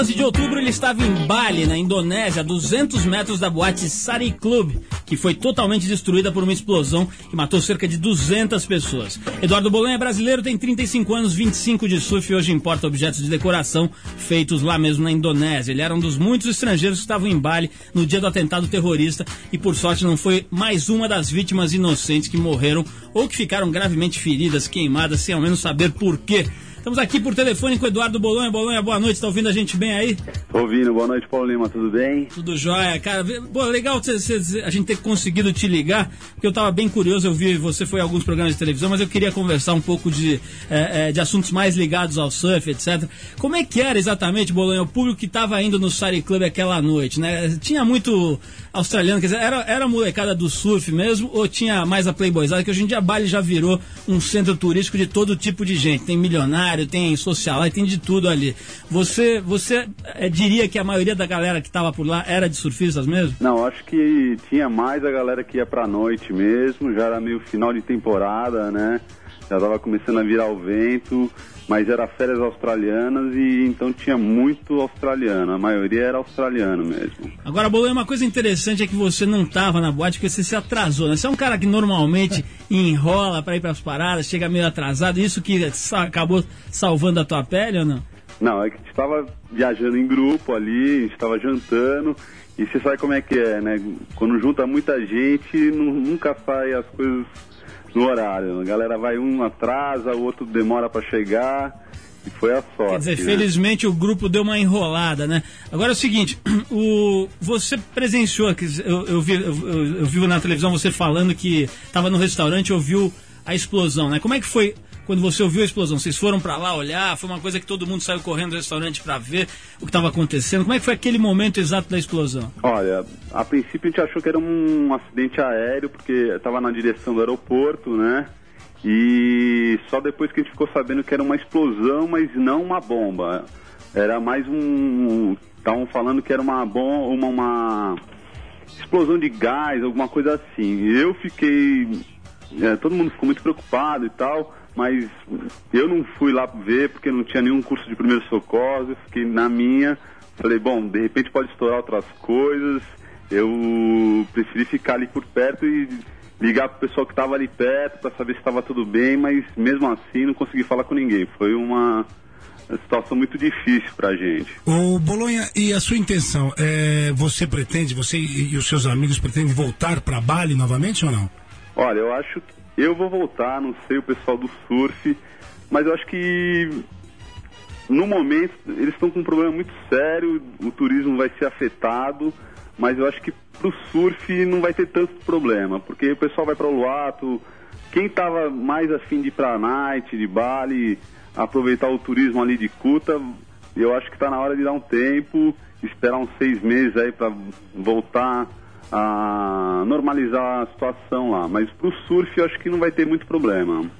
S1: 12 de outubro, ele estava em Bali, na Indonésia, a 200 metros da boate Sari Club, que foi totalmente destruída por uma explosão que matou cerca de 200 pessoas. Eduardo Bolonha é brasileiro, tem 35 anos, 25 de surf e hoje importa objetos de decoração feitos lá mesmo na Indonésia. Ele era um dos muitos estrangeiros que estavam em Bali no dia do atentado terrorista e, por sorte, não foi mais uma das vítimas inocentes que morreram ou que ficaram gravemente feridas, queimadas, sem ao menos saber por quê. Estamos aqui por telefone com o Eduardo Bolonha. Bolonha, boa noite, tá ouvindo a gente bem aí?
S8: Tô ouvindo, boa noite, Paulo Lima, tudo bem?
S1: Tudo jóia, cara. Pô, legal cê, cê- a gente ter conseguido te ligar, porque eu tava bem curioso, eu vi você foi em alguns programas de televisão, mas eu queria conversar um pouco de, é, é, de assuntos mais ligados ao surf, etc. Como é que era exatamente, Bolonha, o público que tava indo no Sari Club aquela noite, né? Tinha muito australiano, quer dizer, era, era molecada do surf mesmo, ou tinha mais a playboyzada, que hoje em dia Bali já virou um centro turístico de todo tipo de gente. Tem milionário, tem socialite, tem de tudo ali. Você, você é, diria que a maioria da galera que tava por lá era de surfistas mesmo?
S8: Não, acho que tinha mais a galera que ia pra noite mesmo, já era meio final de temporada, né? Já tava começando a virar o vento, mas era férias australianas e então tinha muito australiano, a maioria era australiano mesmo.
S1: Agora, Bolonha, uma coisa interessante é que você não tava na boate porque você se atrasou, né? Você é um cara que normalmente enrola pra ir pras paradas, chega meio atrasado, isso que acabou salvando a tua pele ou não?
S8: Não, é que a gente tava viajando em grupo ali, a gente tava jantando, e você sabe como é que é, né? Quando junta muita gente, nu- nunca sai as coisas no horário. A galera vai um atrasa, o outro demora pra chegar, e foi a sorte.
S1: Quer dizer,
S8: né?
S1: felizmente o grupo deu uma enrolada, né? Agora é o seguinte, o, você presenciou, eu, eu, vi, eu, eu- eu vi na televisão você falando que estava no restaurante e ouviu a explosão, né? Como é que foi quando você ouviu a explosão? Vocês foram para lá olhar? Foi uma coisa que todo mundo saiu correndo do restaurante para ver o que estava acontecendo? Como é que foi aquele momento exato da explosão?
S8: Olha, a princípio a gente achou que era um acidente aéreo, porque estava na direção do aeroporto, né? E só depois que a gente ficou sabendo que era uma explosão, mas não uma bomba. Era mais um. Estavam falando que era uma bomba, uma, uma explosão de gás, alguma coisa assim. Eu fiquei. é, todo mundo ficou muito preocupado e tal, mas eu não fui lá ver porque não tinha nenhum curso de primeiros socorros, eu fiquei na minha. Falei, bom, de repente pode estourar outras coisas. Eu preferi ficar ali por perto e ligar pro pessoal que estava ali perto para saber se estava tudo bem, mas mesmo assim não consegui falar com ninguém. Foi uma situação muito difícil pra gente.
S2: Ô Bolonha, e a sua intenção? É, você pretende, você e, e os seus amigos pretendem voltar para Bali novamente ou não?
S8: Olha, eu acho que eu vou voltar, não sei o pessoal do surf, mas eu acho que no momento eles estão com um problema muito sério, o turismo vai ser afetado, mas eu acho que pro surf não vai ter tanto problema, porque o pessoal vai para o Luato, quem estava mais afim de ir para Night, de Bali, aproveitar o turismo ali de Kuta, eu acho que está na hora de dar um tempo, esperar uns seis meses aí para voltar a normalizar a situação lá. Mas pro surf eu acho que não vai ter muito problema.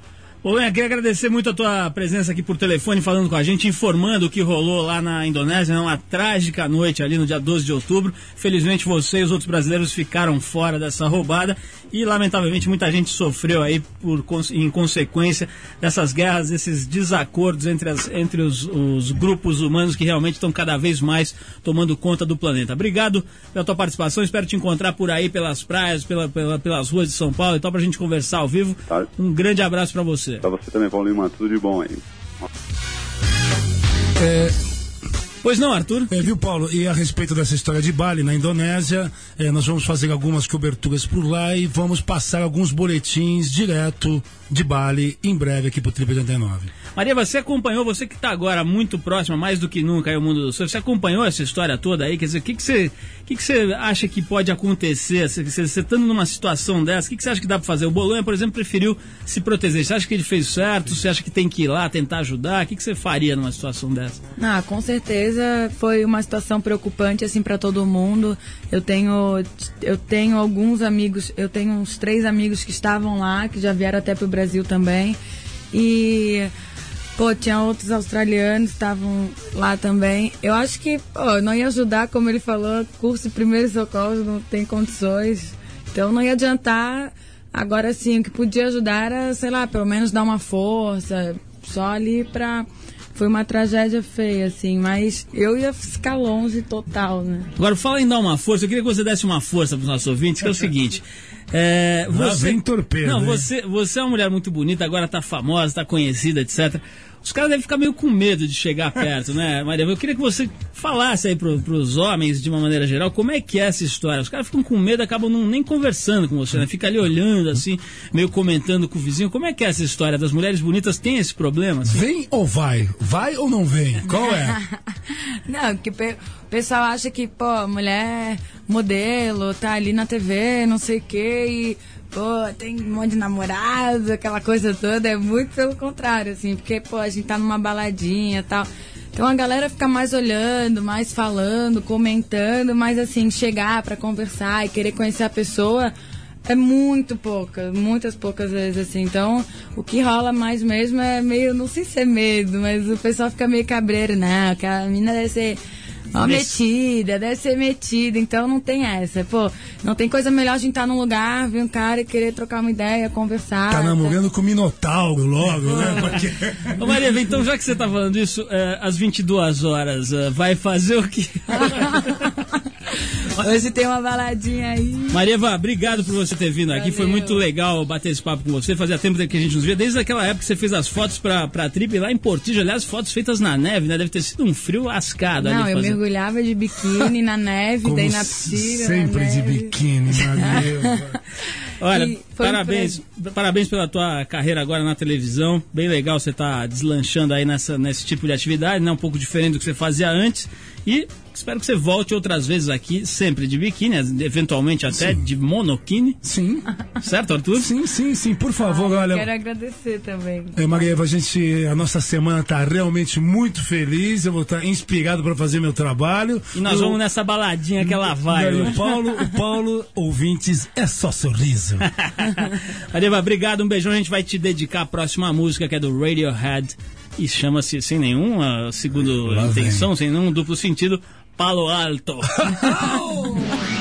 S1: Ô, Lenha, queria agradecer muito a tua presença aqui por telefone, falando com a gente, informando o que rolou lá na Indonésia, né? uma trágica noite ali no dia 12 de outubro. Felizmente você e os outros brasileiros ficaram fora dessa roubada e, lamentavelmente, muita gente sofreu aí por, em consequência dessas guerras, desses desacordos entre, as, entre os, os grupos humanos que realmente estão cada vez mais tomando conta do planeta. Obrigado pela tua participação, espero te encontrar por aí pelas praias, pela, pela- pelas ruas de São Paulo e tal, pra gente conversar ao vivo.
S8: Tá.
S1: Um grande abraço pra você.
S8: Pra você também, Paulo Lima, tudo de bom aí.
S2: É,
S1: Pois não, Arthur?
S2: É, viu, Paulo? E a respeito dessa história de Bali, na Indonésia, é, nós vamos fazer algumas coberturas por lá e vamos passar alguns boletins direto de Bali em breve aqui pro Triple 89.
S1: Maria, você acompanhou, você que está agora muito próxima, mais do que nunca, aí o mundo do surf, você acompanhou essa história toda aí? Quer dizer, o que, que, você, que, que você acha que pode acontecer? Você, você, estando numa situação dessa, o que, você acha que dá para fazer? O Bolonha, por exemplo, preferiu se proteger. Você acha que ele fez certo? Você acha que tem que ir lá tentar ajudar? O que, que você faria numa situação dessa?
S5: Ah, com certeza foi uma situação preocupante assim para todo mundo. Eu tenho eu tenho alguns amigos, eu tenho uns três amigos que estavam lá, que já vieram até pro Brasil também. E pô, tinha outros australianos que estavam lá também. Eu acho que, pô, não ia ajudar, como ele falou, curso de primeiros socorros não tem condições. Então não ia adiantar. Agora sim, o que podia ajudar era, sei lá, pelo menos dar uma força, só ali pra foi uma tragédia feia, assim, mas eu ia ficar longe total, né?
S1: Agora, fala em dar uma força, eu queria que você desse uma força para os nossos ouvintes, que é o seguinte. É,
S2: Lá
S1: você,
S2: vem torpedo,
S1: Não,
S2: hein?
S1: você, você é uma mulher muito bonita, agora tá famosa, tá conhecida, etc. Os caras devem ficar meio com medo de chegar perto, né, Maria? Eu queria que você falasse aí pro, pros homens, de uma maneira geral, como é que é essa história. Os caras ficam com medo, acabam não, nem conversando com você, né? Fica ali olhando, assim, meio comentando com o vizinho. Como é que é essa história? Das mulheres bonitas tem esse problema? assim?
S2: Vem ou vai? Vai ou não vem? Qual é?
S5: Não, porque pe- o pessoal acha que, pô, mulher modelo, tá ali na TV, não sei o quê, e, pô, tem um monte de namorado, aquela coisa toda. É muito pelo contrário, assim, porque, pô, a gente tá numa baladinha e tal. Então a galera fica mais olhando, mais falando, comentando, mas assim, chegar pra conversar e querer conhecer a pessoa é muito pouca, muitas poucas vezes, assim. Então, o que rola mais mesmo é meio, não sei se é medo, mas o pessoal fica meio cabreiro, não, que a menina deve ser ó, metida, deve ser metida, então não tem essa. Pô, não tem coisa melhor a gente estar num lugar, ver um cara e querer trocar uma ideia, conversar.
S2: Tá namorando com o Minotauro logo, né? Porque...
S1: Ô Maria, então já que você tá falando isso, é, às 22 horas, é, vai fazer o quê?
S5: Hoje tem uma baladinha aí.
S9: Marieva, obrigado por você ter vindo aqui. Foi
S5: Valeu.
S9: muito legal bater esse papo com você. Fazia tempo que a gente nos via. Desde aquela época que você fez as fotos pra, pra trip lá em Portillo. Aliás, fotos feitas na neve, né? Deve ter sido um frio lascado
S5: Não,
S9: ali.
S5: eu
S9: fazer.
S5: mergulhava de biquíni na neve,
S2: Como
S5: daí na piscina.
S2: sempre
S5: na
S2: de biquíni, Marieva.
S9: Olha,
S5: E foi um
S9: parabéns, parabéns pela tua carreira agora na televisão. Bem legal você estar deslanchando aí nessa, nesse tipo de atividade, né? Um pouco diferente do que você fazia antes. E espero que você volte outras vezes aqui, sempre de biquíni, eventualmente até de monoquine.
S2: Sim,
S9: Certo, Arthur?
S2: sim, sim, sim. Por favor,
S5: Eu
S2: olha.
S5: Quero agradecer também.
S2: É, Marieva, a gente, a nossa semana tá realmente muito feliz. Eu vou estar inspirado para fazer meu trabalho.
S9: E nós
S2: Eu-
S9: vamos nessa baladinha que ela vai.
S2: O Paulo, o Paulo, ouvintes, é só sorriso.
S9: Marieva, obrigado, um beijão. A gente vai te dedicar a próxima música que é do Radiohead e chama-se, sem nenhuma segunda intenção, sem nenhum duplo sentido, Palo Alto.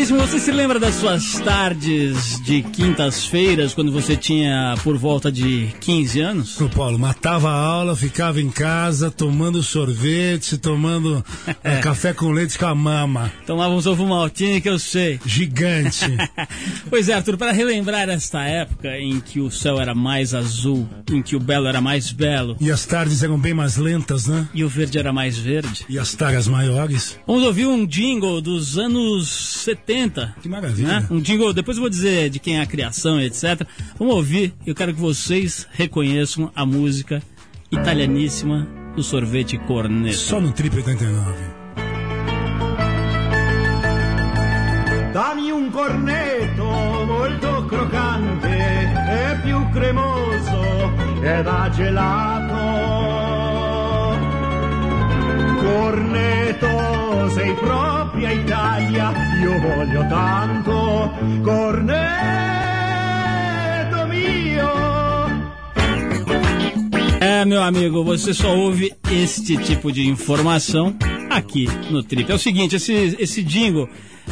S9: Veríssimo, você se lembra das suas tardes de quintas-feiras, quando você tinha por volta de 15 anos?
S2: O Paulo matava a aula, ficava em casa tomando sorvete, tomando eh, café com leite com a mama.
S9: Tomava um ovo maltine que eu sei.
S2: Gigante.
S9: Pois é, Arthur, para relembrar esta época em que o céu era mais azul, em que o belo era mais belo
S2: E as tardes eram bem mais lentas, né?
S9: e o verde era mais verde,
S2: E as taras maiores.
S9: vamos ouvir um jingle dos anos
S1: 70.
S2: Que maravilha.
S1: né? Um jingle, depois eu vou dizer de quem é a criação e etc. Vamos ouvir, eu quero que vocês reconheçam a música italianíssima do sorvete Corneto.
S2: Só no Trip 89.
S10: Dammi un cornetto molto croccante e più cremoso e da gelato. Cornetto, sei propria Italia, io voglio tanto. Cornetto mio.
S1: É, meu amigo, você só ouve este tipo de informação aqui no Trip. É o seguinte, esse, esse jingle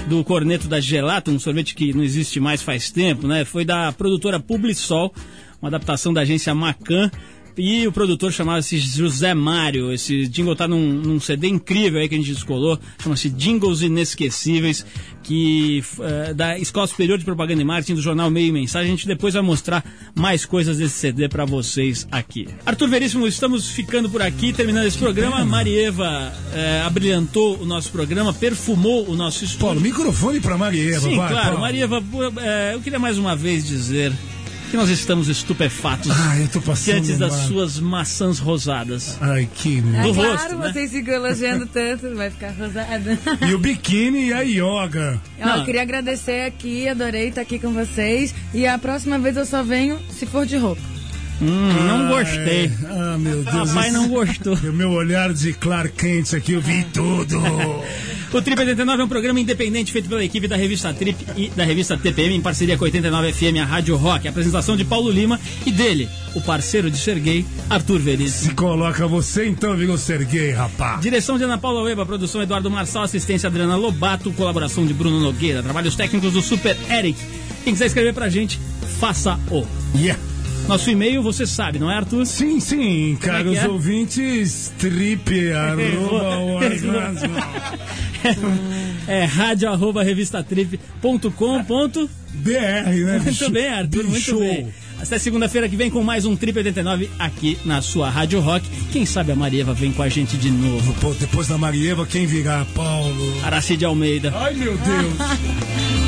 S1: do Corneto da Gelato, um sorvete que não existe mais faz tempo, né? Foi da produtora Publisol, uma adaptação da agência Macan. E o produtor chamava-se José Mário. Esse jingle tá num, num CD incrível aí que a gente descolou. Chama-se Jingles Inesquecíveis, que é, da Escola Superior de Propaganda e Marketing do jornal Meio e Mensagem. A gente depois vai mostrar mais coisas desse CD para vocês aqui. Arthur Veríssimo, estamos ficando por aqui, terminando esse programa. Marieva é, abrilhantou o nosso programa, perfumou o nosso estúdio.
S2: Paulo, microfone pra Marieva,
S1: Sim,
S2: vai,
S1: claro.
S2: Paulo.
S1: Marieva, é, eu queria mais uma vez dizer que nós estamos estupefatos
S2: Ah, eu tô passando
S1: diante das
S2: mal.
S1: suas maçãs rosadas.
S2: Ai, que
S5: É
S1: Do
S5: claro,
S1: rosto, né?
S5: vocês ficam elogiando tanto, vai ficar rosada.
S2: E o biquíni e a yoga.
S5: Ó. Eu queria agradecer aqui, adorei estar aqui com vocês. E a próxima vez eu só venho se for de roupa.
S1: Hum, não gostei.
S2: Ah, meu Deus.
S1: Papai não gostou.
S2: O meu olhar de Clark Kent aqui, eu vi tudo.
S1: O Trip 89 é um programa independente feito pela equipe da revista Trip e da revista TPM em parceria com a 89 FM, a Rádio Rock. A apresentação de Paulo Lima e dele, o parceiro de Serguei, Arthur Veríssimo.
S2: Se coloca você então, Vigo Serguei, rapá.
S1: Direção de Ana Paula Weba, produção Eduardo Marçal, assistência Adriana Lobato, colaboração de Bruno Nogueira, trabalhos técnicos do Super Eric. Quem quiser escrever pra gente, faça o.
S2: Yeah.
S1: Nosso e-mail você sabe, não é, Arthur?
S2: Sim, sim, caros
S1: é é?
S2: ouvintes, trip, arroba.
S1: É rádio arroba
S2: BR, né?
S1: Muito bem, Arthur, muito bem. Até segunda-feira que vem com mais um Trip 89 aqui na sua Rádio Rock. Quem sabe a Marieva vem com a gente de novo.
S2: Pô, depois da Marieva, quem virá? Paulo.
S1: Aracide Almeida.
S2: Ai, meu Deus.